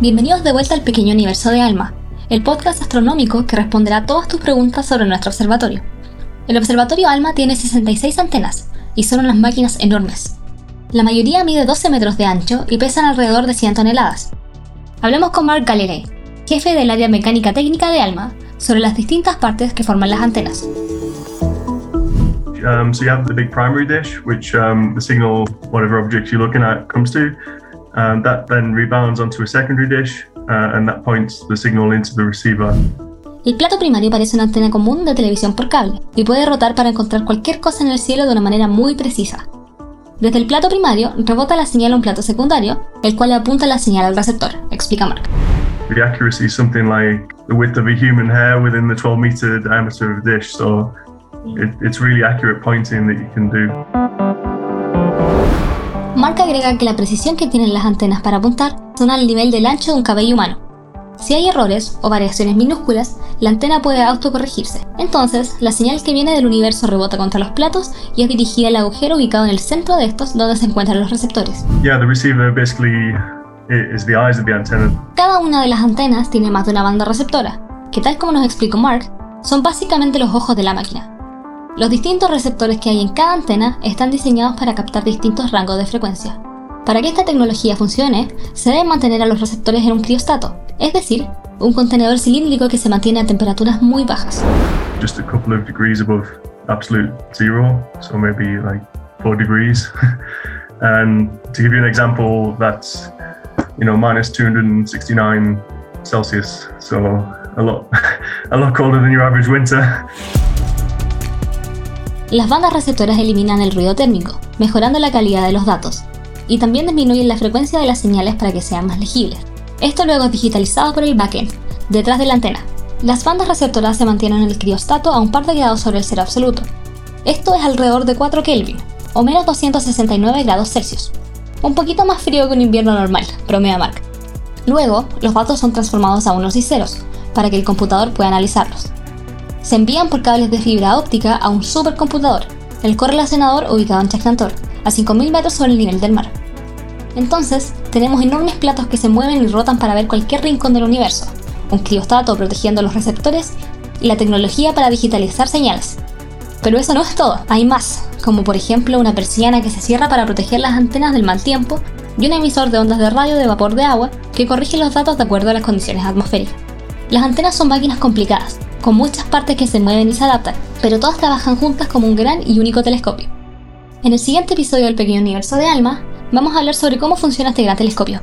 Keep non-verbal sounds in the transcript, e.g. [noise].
Bienvenidos de vuelta al pequeño universo de Alma, el podcast astronómico que responderá a todas tus preguntas sobre nuestro observatorio. El observatorio Alma tiene 66 antenas y son unas máquinas enormes. La mayoría mide 12 metros de ancho y pesan alrededor de 100 toneladas. Hablemos con Mark Gallagher, jefe del área mecánica técnica de Alma, sobre las distintas partes que forman las antenas. Um, so you have the big primary dish, which um, the signal, whatever object you're looking at, comes to. Um, that then rebounds onto a secondary dish, uh, and that points the signal into the receiver. El plato primario parece una antena común de televisión por cable y puede rotar para encontrar cualquier cosa en el cielo de una manera muy precisa. Desde el plato primario rebota la señal a un plato secundario, el cual apunta la señal al receptor, explica Mark. The accuracy is something like the width of a human hair within the 12 meter diameter of the dish, so it, it's really accurate pointing that you can do. Mark agrega que la precisión que tienen las antenas para apuntar son al nivel del ancho de un cabello humano. Si hay errores o variaciones minúsculas, la antena puede autocorregirse. Entonces, la señal que viene del universo rebota contra los platos y es dirigida al agujero ubicado en el centro de estos donde se encuentran los receptores. Yeah, the receiver basically is the eyes of the antenna. Cada una de las antenas tiene más de una banda receptora, que tal como nos explicó Mark, son básicamente los ojos de la máquina. Los distintos receptores que hay en cada antena están diseñados para captar distintos rangos de frecuencia. Para que esta tecnología funcione, se debe mantener a los receptores en un criostato, es decir, un contenedor cilíndrico que se mantiene a temperaturas muy bajas. Just a couple of degrees above absolute zero, so maybe like 4 degrees. [laughs] and to give you an example, that's you know minus 269 Celsius, so a lot, [laughs] a lot colder than your average winter. Las bandas receptoras eliminan el ruido térmico, mejorando la calidad de los datos, y también disminuyen la frecuencia de las señales para que sean más legibles. Esto luego es digitalizado por el backend, detrás de la antena. Las bandas receptoras se mantienen en el criostato a un par de grados sobre el cero absoluto. Esto es alrededor de 4 Kelvin, o menos 269 grados Celsius. Un poquito más frío que un invierno normal, bromea Mark. Luego, los datos son transformados a unos y ceros, para que el computador pueda analizarlos. Se envían por cables de fibra óptica a un supercomputador, el correlacionador ubicado en Chajnantor, a 5.000 metros sobre el nivel del mar. Entonces, tenemos enormes platos que se mueven y rotan para ver cualquier rincón del universo, un criostato protegiendo los receptores y la tecnología para digitalizar señales. Pero eso no es todo, hay más, como por ejemplo una persiana que se cierra para proteger las antenas del mal tiempo y un emisor de ondas de radio de vapor de agua que corrige los datos de acuerdo a las condiciones atmosféricas. Las antenas son máquinas complicadas, con muchas partes que se mueven y se adaptan, pero todas trabajan juntas como un gran y único telescopio. En el siguiente episodio del Pequeño Universo de Alma, vamos a hablar sobre cómo funciona este gran telescopio.